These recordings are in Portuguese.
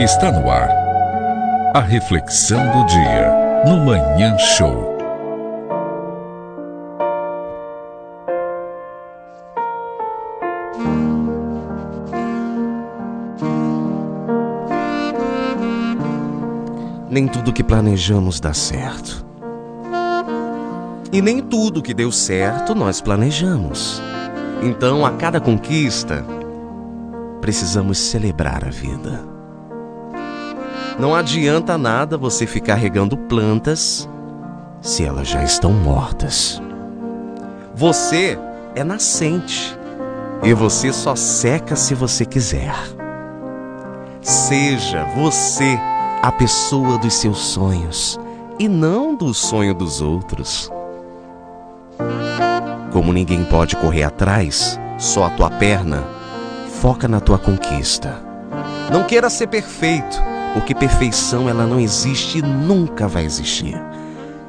Está no ar. A reflexão do dia no Manhã Show. Nem tudo que planejamos dá certo. E nem tudo que deu certo nós planejamos. Então, a cada conquista, precisamos celebrar a vida. Não adianta nada você ficar regando plantas se elas já estão mortas. Você é nascente e você só seca se você quiser. Seja você a pessoa dos seus sonhos e não do sonho dos outros. Como ninguém pode correr atrás, só a tua perna, foca na tua conquista. Não queira ser perfeito, porque perfeição ela não existe e nunca vai existir.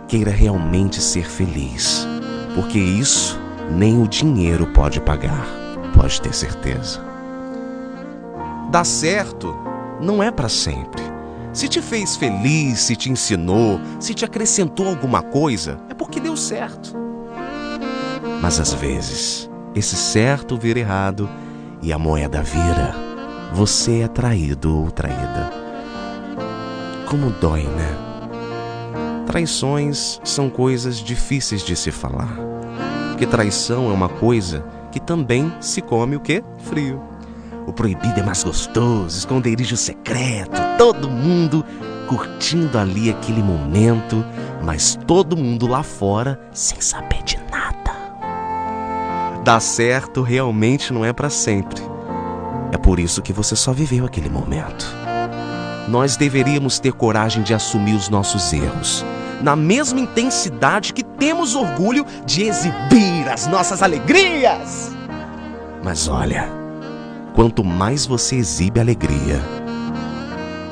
Queira realmente ser feliz, porque isso nem o dinheiro pode pagar, pode ter certeza. Dar certo não é para sempre. Se te fez feliz, se te ensinou, se te acrescentou alguma coisa, é porque deu certo. Mas às vezes, esse certo vira errado e a moeda vira. Você é traído ou traída. Como dói, né? Traições são coisas difíceis de se falar. Porque traição é uma coisa que também se come o quê? Frio. O proibido é mais gostoso, esconderijo secreto, todo mundo curtindo ali aquele momento, mas todo mundo lá fora sem saber de nada. Dar certo realmente não é para sempre. É por isso que você só viveu aquele momento. Nós deveríamos ter coragem de assumir os nossos erros, na mesma intensidade que temos orgulho de exibir as nossas alegrias. Mas olha, quanto mais você exibe alegria,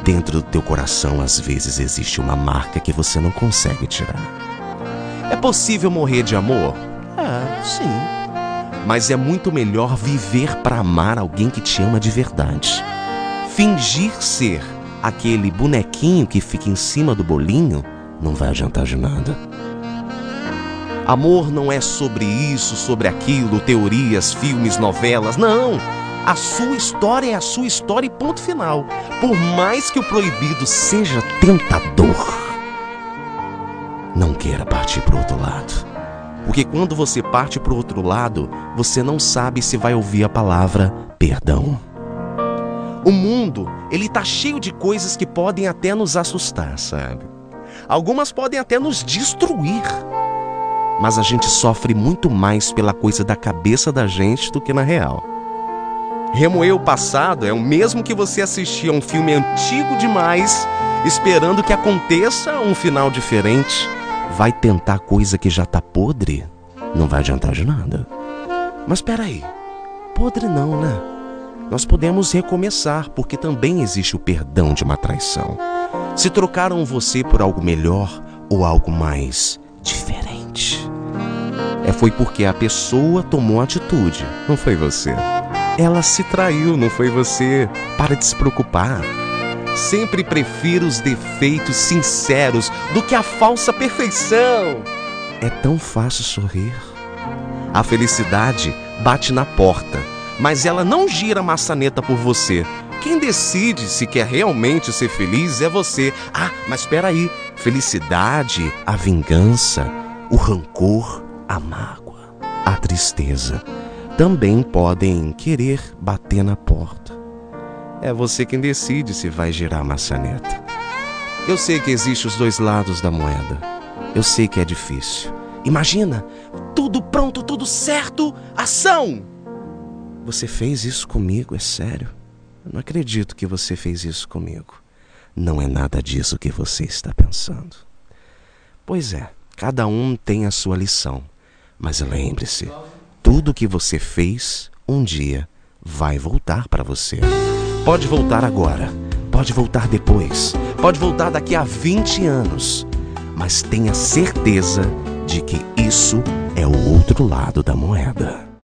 dentro do teu coração às vezes existe uma marca que você não consegue tirar. É possível morrer de amor? É, sim. Mas é muito melhor viver para amar alguém que te ama de verdade. Fingir ser aquele bonequinho que fica em cima do bolinho não vai adiantar de nada. Amor não é sobre isso, sobre aquilo, teorias, filmes, novelas, não. A sua história é a sua história e ponto final. Por mais que o proibido seja tentador, não queira partir para outro lado. Porque quando você parte para outro lado, você não sabe se vai ouvir a palavra perdão. O mundo, ele tá cheio de coisas que podem até nos assustar, sabe? Algumas podem até nos destruir. Mas a gente sofre muito mais pela coisa da cabeça da gente do que na real. Remoer o passado é o mesmo que você assistir a um filme antigo demais, esperando que aconteça um final diferente. Vai tentar coisa que já tá podre? Não vai adiantar de nada. Mas peraí, podre não, né? Nós podemos recomeçar, porque também existe o perdão de uma traição. Se trocaram você por algo melhor ou algo mais diferente. É foi porque a pessoa tomou atitude, não foi você. Ela se traiu, não foi você. Para de se preocupar. Sempre prefiro os defeitos sinceros do que a falsa perfeição. É tão fácil sorrir. A felicidade bate na porta, mas ela não gira a maçaneta por você. Quem decide se quer realmente ser feliz é você. Ah, mas espera aí. Felicidade, a vingança, o rancor, a mágoa, a tristeza também podem querer bater na porta. É você quem decide se vai girar a maçaneta. Eu sei que existem os dois lados da moeda. Eu sei que é difícil. Imagina, tudo pronto, tudo certo, ação! Você fez isso comigo, é sério? Eu não acredito que você fez isso comigo. Não é nada disso que você está pensando. Pois é, cada um tem a sua lição. Mas lembre-se, tudo que você fez um dia vai voltar para você. Pode voltar agora, pode voltar depois, pode voltar daqui a 20 anos, mas tenha certeza de que isso é o outro lado da moeda.